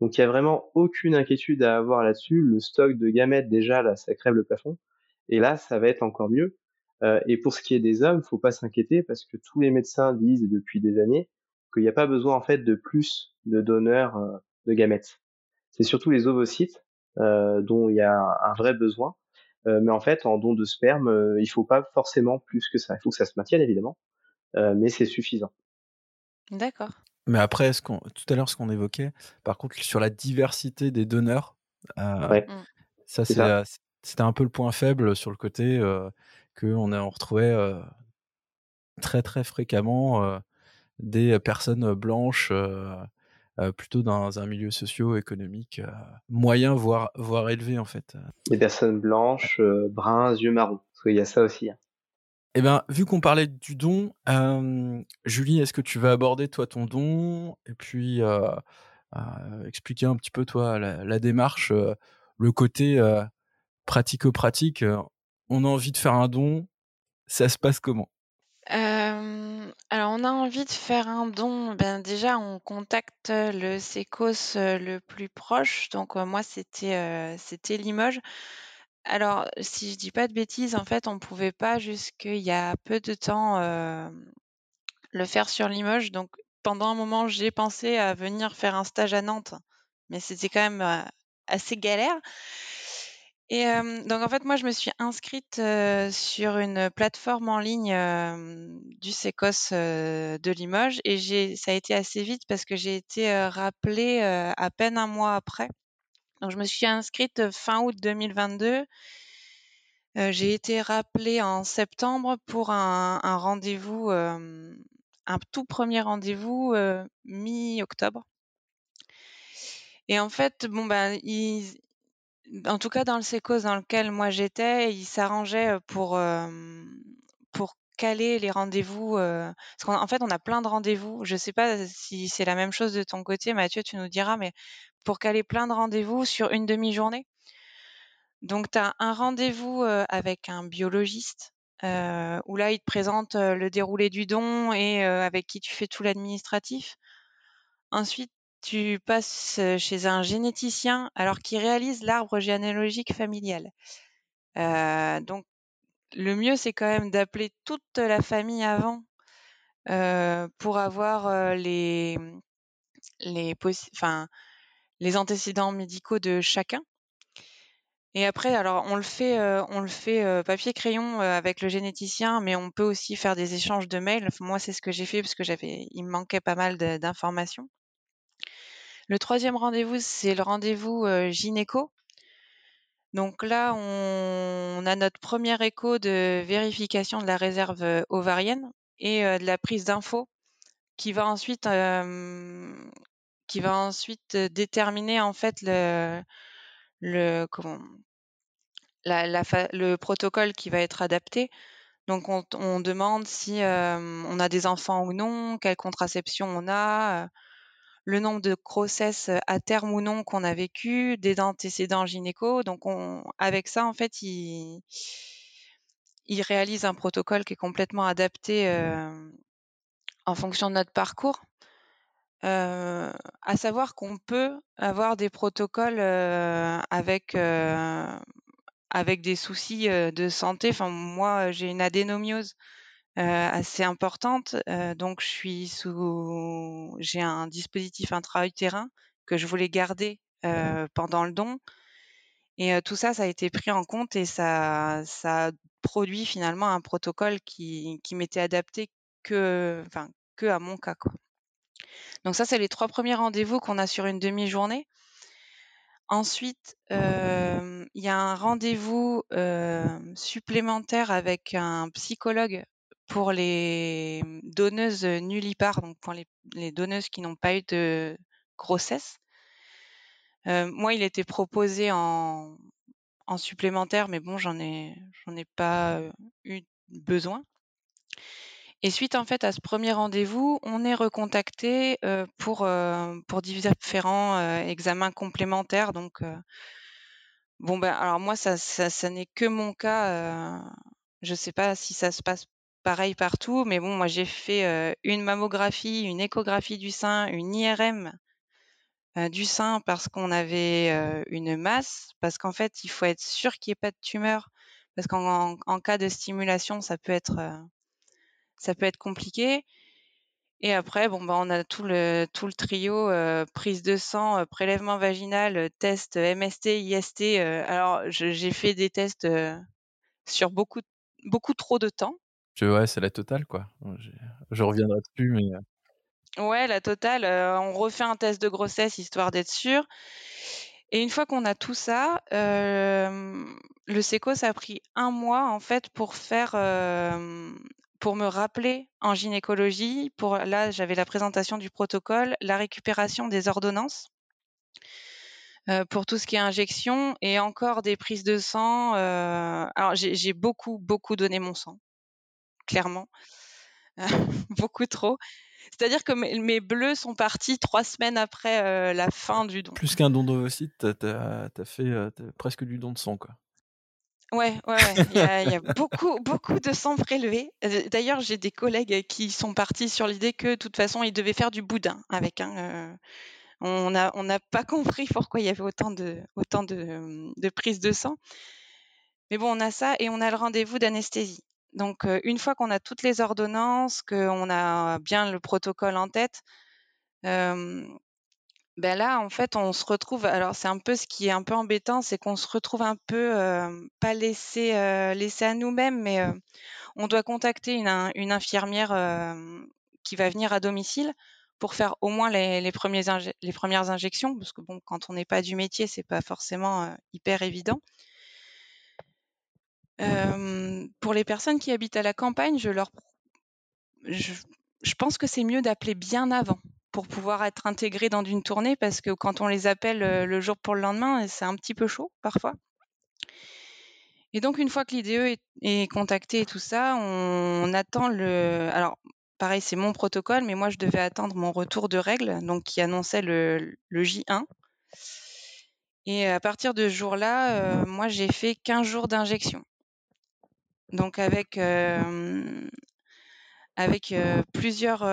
Donc il y a vraiment aucune inquiétude à avoir là-dessus. Le stock de gamètes déjà là, ça crève le plafond. Et là, ça va être encore mieux. Euh, et pour ce qui est des hommes, faut pas s'inquiéter parce que tous les médecins disent depuis des années qu'il n'y a pas besoin en fait de plus de donneurs euh, de gamètes. C'est surtout les ovocytes euh, dont il y a un, un vrai besoin. Euh, mais en fait, en don de sperme, il faut pas forcément plus que ça. Il faut que ça se maintienne évidemment, mais c'est suffisant. D'accord. Mais après, ce qu'on, tout à l'heure, ce qu'on évoquait, par contre, sur la diversité des donneurs, euh, Ouais, Mmh. ça, c'est ça. euh, c'était un peu le point faible sur le côté euh, qu'on a- on retrouvait euh, très très fréquemment euh, des personnes blanches, euh, euh, plutôt dans un milieu socio-économique euh, moyen, voire, voire élevé en fait. Des personnes blanches, euh, bruns, yeux marrons. Parce qu'il y a ça aussi. hein. Eh ben, vu qu'on parlait du don, euh, Julie, est-ce que tu vas aborder toi ton don et puis euh, euh, expliquer un petit peu toi la, la démarche, euh, le côté euh, pratico-pratique. on a envie de faire un don, ça se passe comment? Euh, alors, on a envie de faire un don. Ben, déjà, on contacte le SECOS euh, le plus proche. Donc, euh, moi, c'était euh, Limoges. Alors, si je dis pas de bêtises, en fait, on pouvait pas jusqu'il y a peu de temps euh, le faire sur Limoges. Donc, pendant un moment, j'ai pensé à venir faire un stage à Nantes mais c'était quand même assez galère. Et donc en fait, moi, je me suis inscrite sur une plateforme en ligne du Sécos de Limoges et j'ai, ça a été assez vite parce que j'ai été rappelée à peine un mois après. Donc je me suis inscrite fin août 2022. j'ai été rappelée en septembre pour un, un rendez-vous, un tout premier rendez-vous mi-octobre. Et en fait, bon ben, ils, en tout cas, dans le sécos dans lequel moi j'étais, ils s'arrangeaient pour, caler les rendez-vous. parce qu'en fait, on a plein de rendez-vous. Je ne sais pas si c'est la même chose de ton côté, Mathieu, tu nous diras, mais pour caler plein de rendez-vous sur une demi-journée. Donc, tu as un rendez-vous avec un biologiste où là, il te présente le déroulé du don et avec qui tu fais tout l'administratif. Ensuite, tu passes chez un généticien alors qu'il réalise l'arbre généalogique familial. donc, le mieux, c'est quand même d'appeler toute la famille avant pour avoir les, les, les antécédents médicaux de chacun. Et après, alors on le fait, on le fait papier crayon avec le généticien, mais on peut aussi faire des échanges de mails. moi, c'est ce que j'ai fait parce que j'avais, il me manquait pas mal d'informations. Le troisième rendez-vous, c'est le rendez-vous gynéco. Donc là, on, a notre premier écho de vérification de la réserve ovarienne et de la prise d'infos qui va ensuite déterminer en fait le comment le protocole qui va être adapté. Donc on, on demande si on a des enfants ou non, quelle contraception on a, le nombre de grossesses à terme ou non qu'on a vécu, des antécédents gynéco. Donc, on, avec ça, en fait, il, il réalise un protocole qui est complètement adapté en fonction de notre parcours. à savoir qu'on peut avoir des protocoles avec avec des soucis de santé. Enfin, moi, j'ai une adénomiose euh, assez importante. Euh, donc, je suis sous, j'ai un dispositif intra-utérin que je voulais garder euh, pendant le don. Et tout ça, ça a été pris en compte et ça, ça produit finalement un protocole qui, qui m'était adapté que, enfin, que à mon cas. Quoi. Donc ça, c'est les trois premiers rendez-vous qu'on a sur une demi-journée. Ensuite, il y a un rendez-vous supplémentaire avec un psychologue pour les donneuses nullipares, donc pour les, donneuses qui n'ont pas eu de grossesse. Euh, moi, il était proposé en, supplémentaire, mais bon, j'en ai, j'en ai pas euh, eu besoin. Et suite en fait à ce premier rendez-vous, on est recontacté euh, pour pour différents examens complémentaires. Donc bon ben alors moi ça ça, ça n'est que mon cas. je sais pas si ça se passe pareil partout, mais bon, moi j'ai fait une mammographie, une échographie du sein, une IRM du sein parce qu'on avait une masse, parce qu'en fait il faut être sûr qu'il n'y ait pas de tumeur, parce qu'en cas de stimulation ça peut être compliqué. Et après, bon, bah, on a tout le, trio, prise de sang, prélèvement vaginal, test MST, IST. alors, j'ai fait des tests sur beaucoup trop de temps ouais, c'est la totale, quoi. Je, reviendrai dessus, mais. Euh ouais, la totale. on refait un test de grossesse histoire d'être sûr. Et une fois qu'on a tout ça, le SECO, ça a pris un mois en fait pour faire, pour me rappeler en gynécologie. Pour là, j'avais la présentation du protocole, la récupération des ordonnances. pour tout ce qui est injection et encore des prises de sang. alors j'ai beaucoup beaucoup donné mon sang clairement. Beaucoup trop. C'est-à-dire que mes, bleus sont partis trois semaines après euh, la fin du don. Plus qu'un don d'ovocyte, t'as as fait euh, presque du don de sang, quoi. Ouais, ouais, ouais. Il y a, beaucoup, beaucoup de sang prélevé. Euh, d'ailleurs, j'ai des collègues qui sont partis sur l'idée que, de toute façon, ils devaient faire du boudin avec. un. on n'a on pas compris pourquoi il y avait autant de, autant de, de prises de sang. Mais bon, on a ça et on a le rendez-vous d'anesthésie. Donc, une fois qu'on a toutes les ordonnances, qu'on a bien le protocole en tête, ben là, en fait, on se retrouve. Alors, c'est un peu ce qui est un peu embêtant, c'est qu'on se retrouve un peu pas laissé, laissé à nous-mêmes, mais on doit contacter une, infirmière qui va venir à domicile pour faire au moins les, les premières injections, parce que bon, quand on n'est pas du métier, c'est pas forcément hyper évident. Pour les personnes qui habitent à la campagne, je leur, je, pense que c'est mieux d'appeler bien avant pour pouvoir être intégré dans une tournée, parce que quand on les appelle le jour pour le lendemain, c'est un petit peu chaud parfois. Et donc, une fois que l'IDE est, est contacté et tout ça, on, attend le. Alors, pareil, c'est mon protocole, mais moi, je devais attendre mon retour de règles, donc qui annonçait le, J1. Et à partir de ce jour-là, euh, moi, j'ai fait 15 jours d'injection. Donc, avec, avec plusieurs,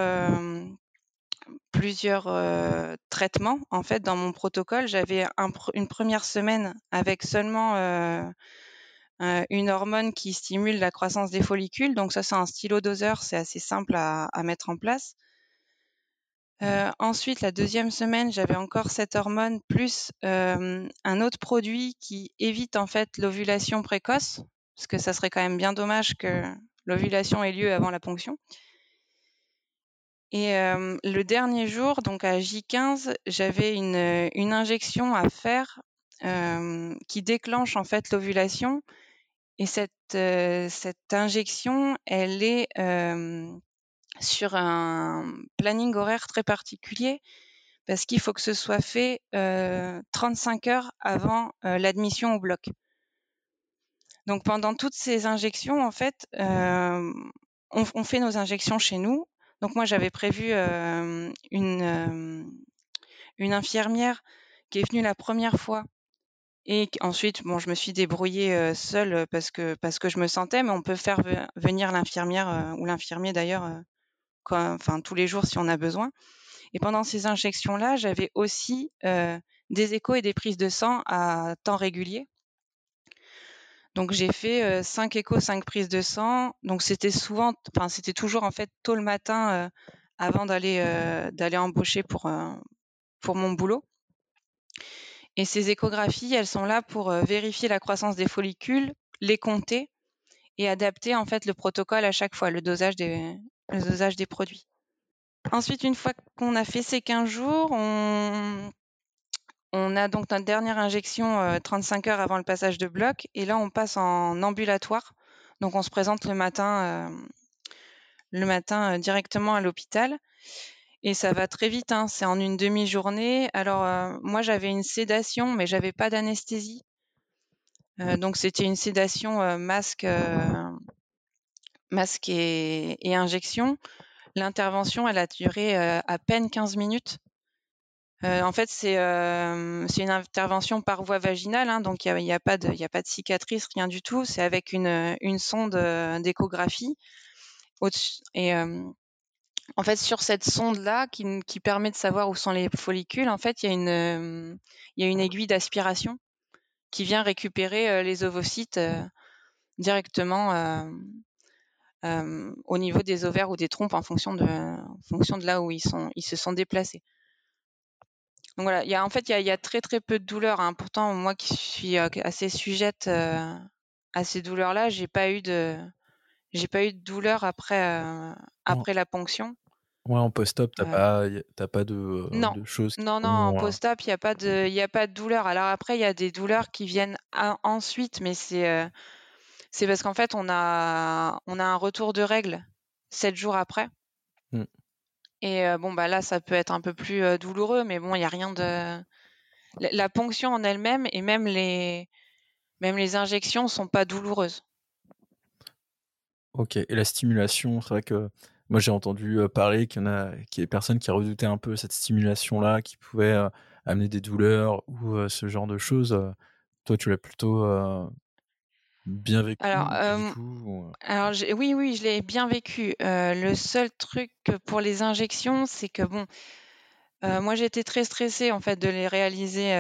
plusieurs traitements, en fait, dans mon protocole, j'avais une première semaine avec seulement euh, une hormone qui stimule la croissance des follicules. Donc ça, c'est un stylo doseur, c'est assez simple à, mettre en place. Euh, ensuite, la deuxième semaine, j'avais encore cette hormone plus un autre produit qui évite en fait l'ovulation précoce, parce que ça serait quand même bien dommage que l'ovulation ait lieu avant la ponction. Et le dernier jour, donc à J15, j'avais une, injection à faire qui déclenche en fait l'ovulation et cette, cette injection, elle est sur un planning horaire très particulier parce qu'il faut que ce soit fait 35 heures avant l'admission au bloc. Donc pendant toutes ces injections, en fait, on, on, fait nos injections chez nous. Donc moi, j'avais prévu une, une infirmière qui est venue la première fois et ensuite, bon, je me suis débrouillée seule parce que parce que je me sentais, mais on peut faire venir l'infirmière ou l'infirmier d'ailleurs, tous les jours si on a besoin. Et pendant ces injections-là, j'avais aussi des échos et des prises de sang à temps régulier. Donc j'ai fait 5 échos, 5 prises de sang. Donc c'était souvent, enfin c'était toujours en fait tôt le matin avant d'aller d'aller embaucher pour pour mon boulot. Et ces échographies, elles sont là pour euh, vérifier la croissance des follicules, les compter et adapter en fait le protocole à chaque fois, le dosage des, le dosage des produits. Ensuite, une fois qu'on a fait ces 15 jours, on, on a donc notre dernière injection 35 euh, heures avant le passage de bloc. Et là, on passe en ambulatoire. Donc, on se présente le matin, euh, le matin directement à l'hôpital. Et ça va très vite, hein, c'est en une demi-journée. Alors, euh, moi, j'avais une sédation, mais j'avais pas d'anesthésie. Euh, donc, c'était une sédation euh, masque, masque et, injection. L'intervention, elle a duré à peine 15 minutes. En fait, c'est une intervention par voie vaginale, hein, donc il n'y a, pas de, cicatrice, rien du tout. C'est avec une, sonde d'échographie. Et en fait, sur cette sonde-là, qui, qui, permet de savoir où sont les follicules, en fait, il y a une, euh, il y a une aiguille d'aspiration qui vient récupérer euh, les ovocytes euh, directement au niveau des ovaires ou des trompes en fonction de, en fonction de là où ils, sont, ils se sont déplacés. Donc voilà, il y a, en fait, il y a, il y a très très peu de douleurs. Hein. Pourtant, moi qui suis assez sujette à ces douleurs-là, j'ai pas eu de, j'ai pas eu de douleur après, après la ponction. Ouais, en post-op, t'as euh pas, pas de, non. de choses. Non, non, en post-op, il n'y a pas de, il a pas de douleur. Alors après, il y a des douleurs qui viennent ensuite, mais c'est, c'est parce qu'en fait, on a, on a un retour de règles sept jours après. Mmh. Et bon, bah là, ça peut être un peu plus douloureux, mais bon, il n'y a rien de. La, ponction en elle-même et même les, même les injections sont pas douloureuses. Ok, et la stimulation, c'est vrai que moi j'ai entendu parler qu'il y en a, qu'il y a des personnes qui redoutaient un peu cette stimulation-là, qui pouvait amener des douleurs ou ce genre de choses. Toi, tu l'as plutôt bien vécu Alors, alors oui, oui, je l'ai bien vécu. le seul truc pour les injections, c'est que bon, moi j'étais très stressée en fait de les réaliser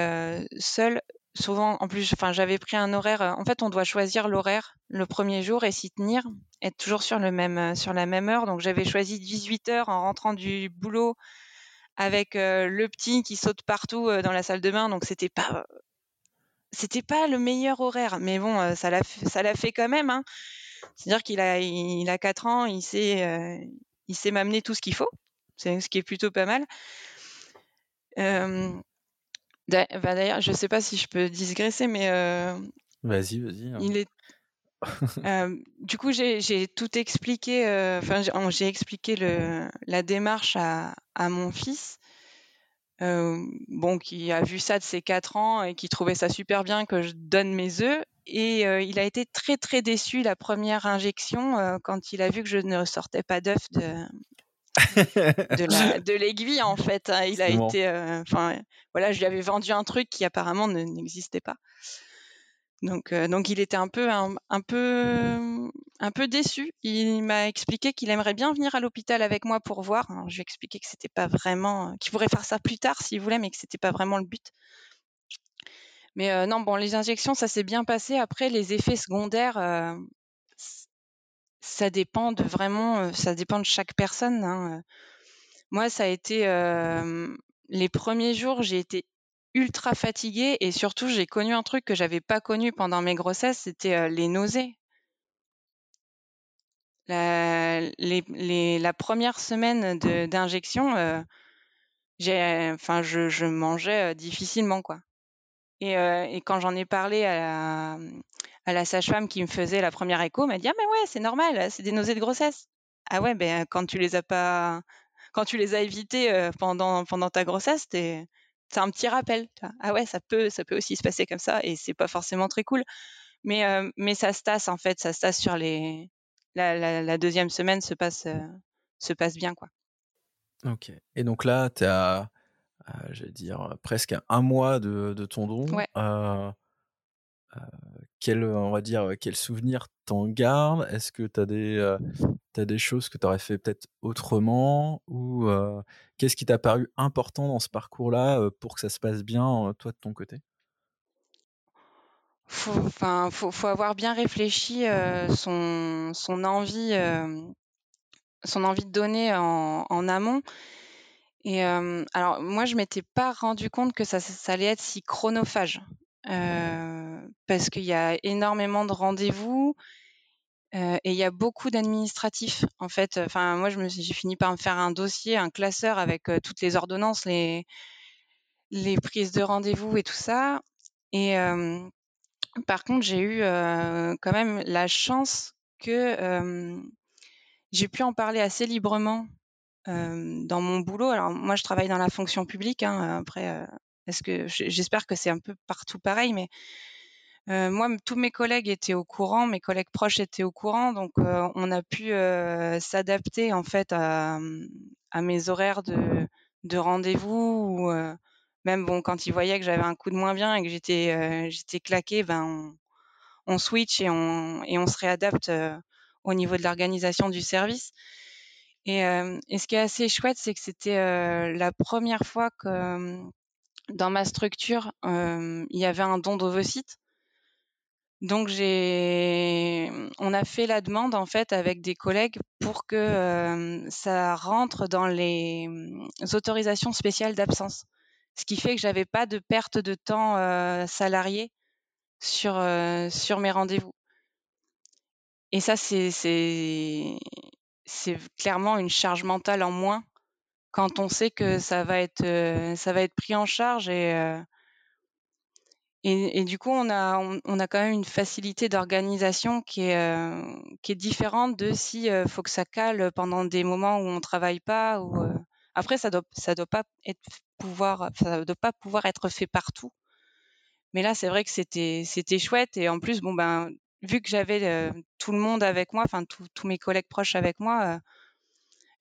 seule souvent, en plus, enfin, j'avais pris un horaire. Euh, en fait, on doit choisir l'horaire le premier jour et s'y tenir, être toujours sur le même, euh, sur la même heure. Donc, j'avais choisi 18 heures en rentrant du boulot avec le petit qui saute partout dans la salle de bain, donc c'était pas c'était pas le meilleur horaire, mais bon, ça l'a ça l'a fait quand même. Hein. C'est-à-dire qu'il a il a 4 ans, il sait il sait m'amener tout ce qu'il faut, c'est ce qui est plutôt pas mal. Bah, d'ailleurs, je sais pas si je peux digresser, mais vas-y, vas-y. Hein. Il est du coup, j'ai tout expliqué. Enfin, j'ai expliqué le, la démarche à, à mon fils bon, qui a vu ça de ses 4 ans et qui trouvait ça super bien que je donne mes œufs. Et il a été très très déçu la première injection quand il a vu que je ne sortais pas d'œufs de, de l'aiguille en fait. Hein. Il a été, enfin voilà, je lui avais vendu un truc qui apparemment n'existait pas. Donc, donc il était un peu, un, peu, un peu déçu. Il m'a expliqué qu'il aimerait bien venir à l'hôpital avec moi pour voir. je lui ai expliqué que c'était pas vraiment, qu'il pourrait faire ça plus tard s'il voulait, mais que c'était pas vraiment le but. Mais non, bon, les injections, ça s'est bien passé. Après, les effets secondaires, ça dépend de vraiment, ça dépend de chaque personne. Hein. Moi, ça a été les premiers jours, j'ai été ultra fatiguée et surtout j'ai connu un truc que j'avais pas connu pendant mes grossesses, c'était les nausées. La, première semaine d'injection, j'ai, enfin, je, mangeais difficilement quoi. Et, quand j'en ai parlé à la, sage-femme qui me faisait la première écho, m'a dit ah mais ouais c'est normal, c'est des nausées de grossesse. Ah ouais ben quand tu les as pas, quand tu les as évitées pendant pendant ta grossesse, t'es c'est un petit rappel. Ah ouais, ça peut, ça peut aussi se passer comme ça et c'est pas forcément très cool. Mais, mais ça se tasse en fait, ça se tasse sur les. La, deuxième semaine se passe, se passe bien quoi. Ok. Et donc là, tu as, j'allais dire, presque un mois de, de ton don. Ouais. Quel, on va dire, quel souvenir t'en gardes? Est-ce que tu as des, tu des choses que tu aurais fait peut-être autrement? Ou qu'est-ce qui t'a paru important dans ce parcours-là pour que ça se passe bien, toi, de ton côté? Faut, enfin, faut, faut, avoir bien réfléchi son, son, envie, son envie de donner en, en amont. Et alors, moi, je m'étais pas rendu compte que ça, ça allait être si chronophage. Parce qu'il y a énormément de rendez-vous, et il y a beaucoup d'administratifs, en fait. Enfin, moi, j'ai fini par me faire un dossier, un classeur avec toutes les ordonnances, les, les prises de rendez-vous et tout ça. Et par contre, j'ai eu quand même la chance que j'ai pu en parler assez librement dans mon boulot. Alors, moi, je travaille dans la fonction publique. Hein, après, est-ce que j'espère que c'est un peu partout pareil, mais moi, tous mes collègues étaient au courant, mes collègues proches étaient au courant, donc on a pu s'adapter en fait à, à, mes horaires de, de rendez-vous ou même bon quand ils voyaient que j'avais un coup de moins bien et que j'étais j'étais claqué, ben on, switch et on se réadapte au niveau de l'organisation du service. Et, et, ce qui est assez chouette, c'est que c'était la première fois que dans ma structure, il y avait un don d'ovocytes. Donc j'ai, on a fait la demande en fait avec des collègues pour que ça rentre dans les autorisations spéciales d'absence, ce qui fait que j'avais pas de perte de temps salarié sur sur mes rendez-vous. Et ça c'est c'est clairement une charge mentale en moins quand on sait que ça va être ça va être pris en charge et et, du coup, on a, on, a quand même une facilité d'organisation qui est, euh, qui est différente de si euh, faut que ça cale pendant des moments où on travaille pas. Ou, euh, Après, ça doit, ça doit pas être pouvoir, ça doit pas pouvoir être fait partout. Mais là, c'est vrai que c'était, c'était chouette. Et en plus, bon ben, vu que j'avais tout le monde avec moi, enfin tous mes collègues proches avec moi,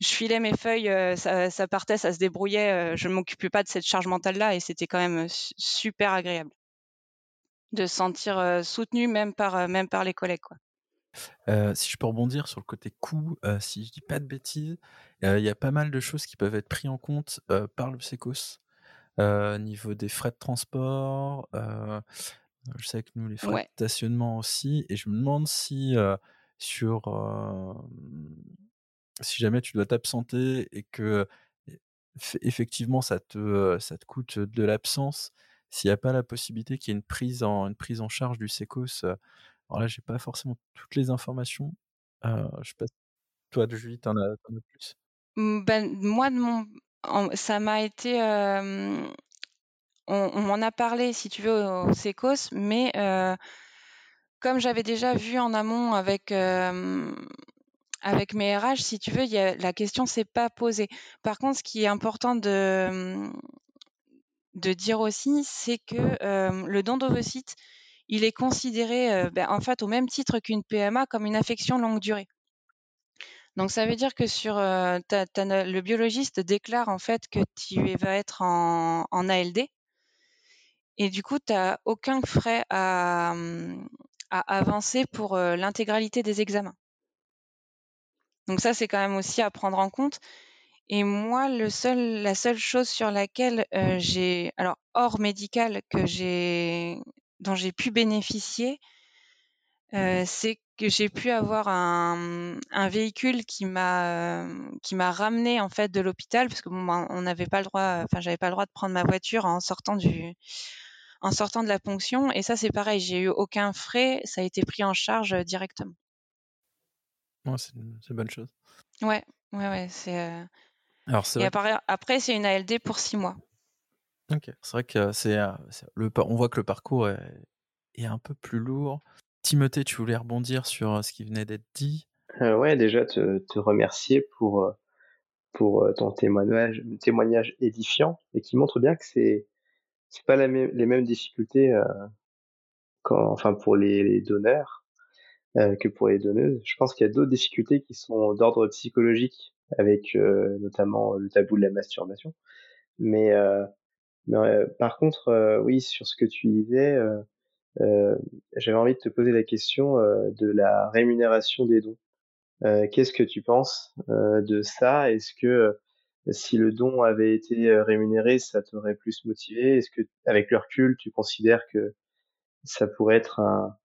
je filais mes feuilles, ça, ça, partait, ça se débrouillait. je ne m'occupais pas de cette charge mentale là, et c'était quand même super agréable de se sentir soutenu même par, même par les collègues. Quoi. si je peux rebondir sur le côté coût, si je dis pas de bêtises, il y a pas mal de choses qui peuvent être prises en compte par le PSECOS. au niveau des frais de transport, je sais que nous, les frais de stationnement aussi, et je me demande si sur si jamais tu dois t'absenter et que effectivement, ça te, ça te coûte de l'absence. S'il n'y a pas la possibilité qu'il y ait une prise en, une prise en charge du sécos, alors là, j'ai pas forcément toutes les informations. Euh, je sais pas, toi, Julie, t'en as, as plus? Mmh, ben, Moi, de mon, ça m'a été. on, m'en a parlé, si tu veux, au sécos, mais comme j'avais déjà vu en amont avec avec mes RH, si tu veux, la question s'est pas posée. Par contre, ce qui est important de, dire aussi, c'est que le don il est considéré, ben, en fait, au même titre qu'une PMA, comme une affection longue durée. Donc, ça veut dire que sur le biologiste déclare en fait que tu vas être en, ALD, et du coup, tu n'as aucun frais à avancer pour l'intégralité des examens. Donc ça, c'est quand même aussi à prendre en compte. Et moi, le seul, la seule chose sur laquelle euh, j'ai, alors hors médical, que j'ai, dont j'ai pu bénéficier, euh, c'est que j'ai pu avoir un, véhicule qui m'a qui m'a ramené en fait de l'hôpital parce que bon, ben, on n'avait pas le droit, enfin j'avais pas le droit de prendre ma voiture en sortant du en sortant de la ponction. Et ça, c'est pareil, j'ai eu aucun frais, ça a été pris en charge directement c'est une, bonne chose. Ouais, ouais, ouais. C'est. Euh, Alors, c'est Et après, c'est une ALD pour six mois. Ok, c'est vrai que c'est, euh, le, on voit que le parcours est, un peu plus lourd. Timothée, tu voulais rebondir sur euh, ce qui venait d'être dit? Ouais, déjà te, te remercier pour, pour ton témoignage, témoignage édifiant et qui montre bien que c'est c'est pas la les mêmes difficultés quand, enfin pour les, les donneurs euh, que pour les donneuses. Je pense qu'il y a d'autres difficultés qui sont d'ordre psychologique, avec euh, notamment le tabou de la masturbation. Mais, euh, par contre, oui, sur ce que tu disais, j'avais envie de te poser la question de la rémunération des dons. Qu'est-ce que tu penses de ça? Est-ce que si le don avait été rémunéré, ça t'aurait plus motivé? Est-ce que, avec le recul, tu considères que ça pourrait être un,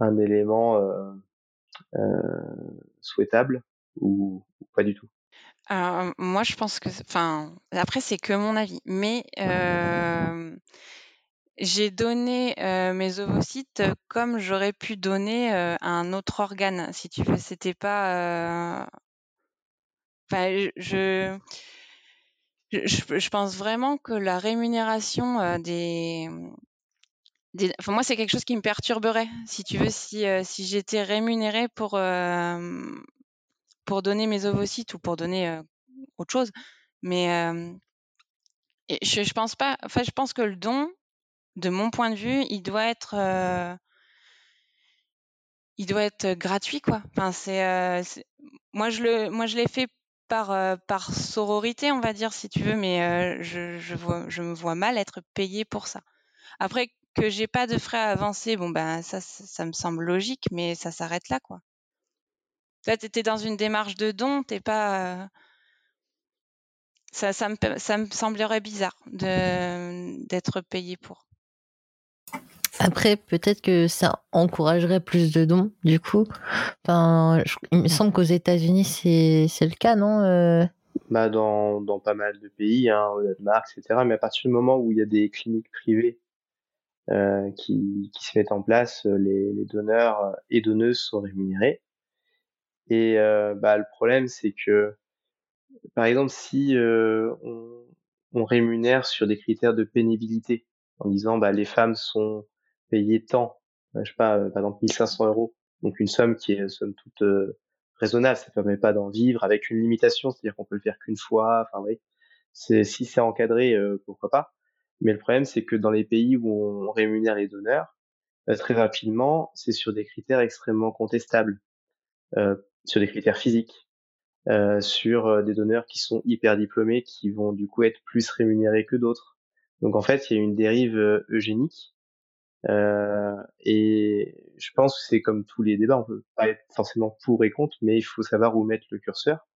un élément euh, euh, souhaitable ou, pas du tout? Moi, je pense que, enfin, après, c'est que mon avis, mais euh, j'ai donné mes ovocytes comme j'aurais pu donner un autre organe, si tu veux. C'était pas. Je, pense vraiment que la rémunération des, moi, c'est quelque chose qui me perturberait, si tu veux, si, euh, si j'étais rémunérée pour, euh, pour donner mes ovocytes ou pour donner euh, autre chose. Mais je, pense pas. Enfin, je pense que le don, de mon point de vue, il doit être, il doit être gratuit, quoi. Enfin, c'est, moi, je moi, je l'ai fait par, par sororité, on va dire, si tu veux, mais je, je, je me vois mal être payée pour ça. Après, que j'ai pas de frais à avancer, bon ben ça, ça, me semble logique, mais ça s'arrête là, quoi. Là, tu étais dans une démarche de don, t'es pas. Euh, ça, ça, me, ça me semblerait bizarre d'être payé pour. Après, peut-être que ça encouragerait plus de dons, du coup. Enfin, il me semble qu'aux États-Unis, c'est le cas, non euh? bah dans, dans, pas mal de pays, hein, au Danemark, etc. Mais à partir du moment où il y a des cliniques privées euh, qui, qui, se mettent en place, euh, les, les, donneurs et donneuses sont rémunérés. Et euh, bah, le problème, c'est que, par exemple, si euh, on, on, rémunère sur des critères de pénibilité, en disant bah, les femmes sont payées tant, je sais pas, par exemple 1500 euros, donc une somme qui est somme toute raisonnable, ça permet pas d'en vivre avec une limitation, c'est-à-dire qu'on peut le faire qu'une fois, enfin oui, si c'est encadré, pourquoi pas. Mais le problème, c'est que dans les pays où on rémunère les donneurs, euh, très rapidement, c'est sur des critères extrêmement contestables, euh, sur des critères physiques, euh, sur des donneurs qui sont hyper diplômés, qui vont du coup être plus rémunérés que d'autres. Donc en fait, il y a une dérive eugénique. Et je pense que c'est comme tous les débats, on peut pas être forcément pour et contre, mais il faut savoir où mettre le curseur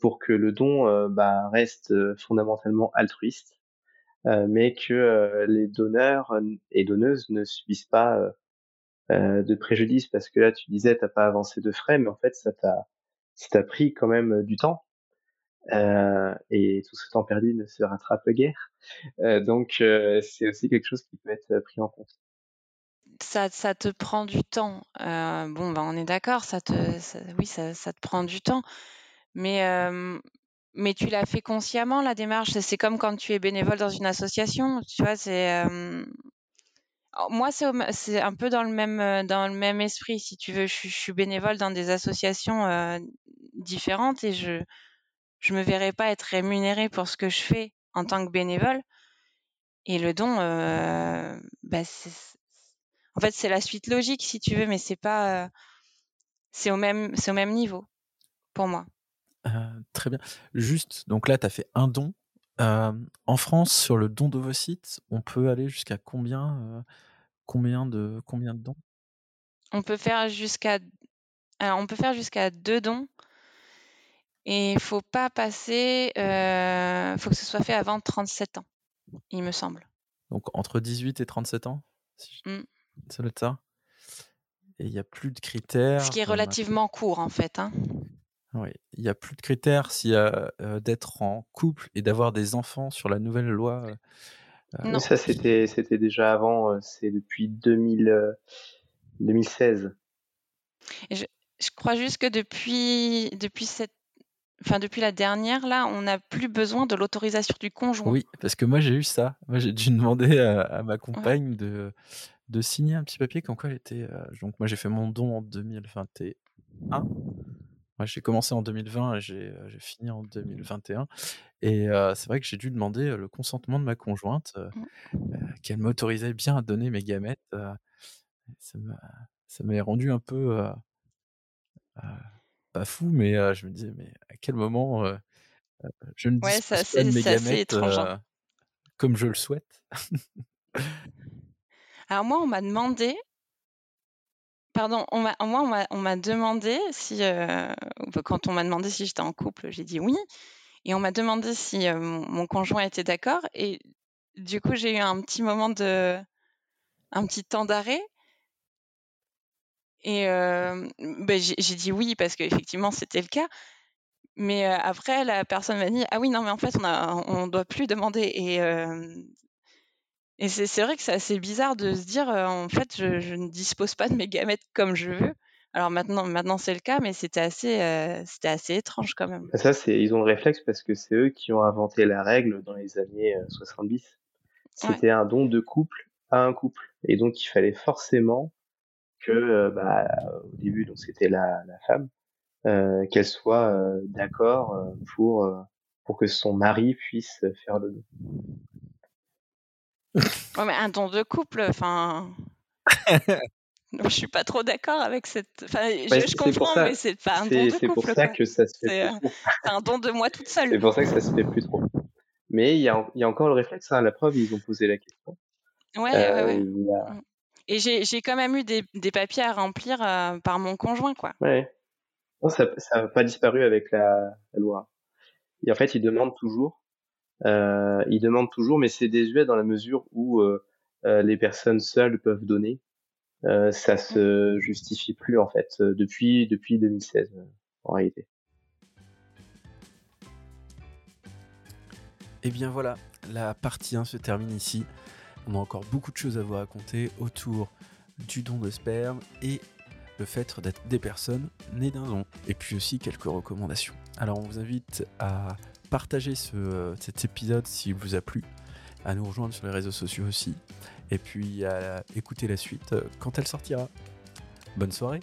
pour que le don bah, reste fondamentalement altruiste mais que euh, les donneurs et donneuses ne subissent pas euh, de préjudice parce que là tu disais t'as pas avancé de frais mais en fait ça t'a ça t'a pris quand même du temps et tout ce temps perdu ne se rattrape guère. donc c'est aussi quelque chose qui peut être pris en compte. Ça, ça te prend du temps. bon, ben on est d'accord, ça te, oui, ça, ça, te prend du temps. Mais mais tu l'as fait consciemment, la démarche. C'est comme quand tu es bénévole dans une association. Tu vois, c'est. Euh, moi, c'est un peu dans le même euh, dans le même esprit, si tu veux. Je, suis bénévole dans des associations euh, différentes et je je me verrais pas être rémunérée pour ce que je fais en tant que bénévole. Et le don, bah, en fait, c'est la suite logique, si tu veux, mais c'est pas. c'est au même c'est au même niveau pour moi très bien. Juste, donc là, tu as fait un don. en France, sur le don d'ovocytes, on peut aller jusqu'à combien, combien de combien de dons? On peut faire jusqu'à on peut faire jusqu'à deux dons et il faut pas passer, il faut que ce soit fait avant 37 ans, il me semble. Donc entre 18 et 37 ans? Mmh. Ça doit être ça? Et il y a plus de critères, Ce qui est relativement court en fait, hein. Oui, il y a plus de critères s'il y a, d'être en couple et d'avoir des enfants sur la nouvelle loi, Non. ça c'était c'était déjà avant, c'est depuis 2000, 2016. je je crois juste que depuis depuis cette enfin depuis la dernière là, on n'a plus besoin de l'autorisation du conjoint. Oui, parce que moi j'ai eu ça. Moi j'ai dû demander à ma compagne de de signer un petit papier comme quoi elle était, donc moi j'ai fait mon don en 2021 j'ai commencé en 2020 et j'ai fini en 2021. Et c'est vrai que j'ai dû demander le consentement de ma conjointe, mmh. qu'elle m'autorisait bien à donner mes gamètes. ça m'a rendu un peu pas fou, mais je me disais, mais à quel moment je ne dispose pas de mes gamètes hein. comme je le souhaite Alors moi, on m'a demandé Pardon, moi, on m'a demandé si, euh, quand on m'a demandé si j'étais en couple, j'ai dit oui. Et on m'a demandé si, euh, mon conjoint était d'accord. Et du coup, j'ai eu un petit moment de un petit temps d'arrêt. Et euh, ben, j'ai dit oui parce qu'effectivement, c'était le cas. Mais, après la personne m'a dit: «Ah oui, non, mais en fait, on on doit plus demander» et et c'est vrai que c'est assez bizarre de se dire, en fait, je, ne dispose pas de mes gamètes comme je veux. Alors maintenant, maintenant c'est le cas, mais c'était assez, c'était assez étrange quand même. Bah, ça, c'est, ils ont le réflexe parce que c'est eux qui ont inventé la règle dans les années 70. C'était un don de couple à un couple, et donc il fallait forcément que, bah, au début, donc c'était la, la femme, qu'elle soit d'accord pour pour que son mari puisse faire le don. Ouais, mais un don de couple, enfin. je suis pas trop d'accord avec cette. Enfin, bah, je, comprends, mais c'est pas un don de couple. C'est pour ça que ça se fait. Euh, c'est un don de moi toute seule. C'est pour ça que ça se fait plus trop. Mais il y a, y a, encore le réflexe. Hein, la preuve, ils ont posé la question. Ouais, ouais, ouais. Euh, mm. Et j'ai quand même eu des, des, papiers à remplir euh, par mon conjoint, quoi. Ouais. Non, ça n'a pas disparu avec la, la loi. Et en fait, ils demandent toujours euh, ils demandent toujours, mais c'est désuet dans la mesure où euh, euh, les personnes seules peuvent donner. Euh, ça se justifie plus en fait depuis depuis 2016 en réalité. Et eh bien voilà, la partie 1 se termine ici. On a encore beaucoup de choses à vous raconter autour du don de sperme et le fait d'être des personnes nées d'un don. Et puis aussi quelques recommandations. Alors on vous invite à partager ce, cet épisode s'il vous a plu, à nous rejoindre sur les réseaux sociaux aussi, et puis à écouter la suite euh, quand elle sortira. Bonne soirée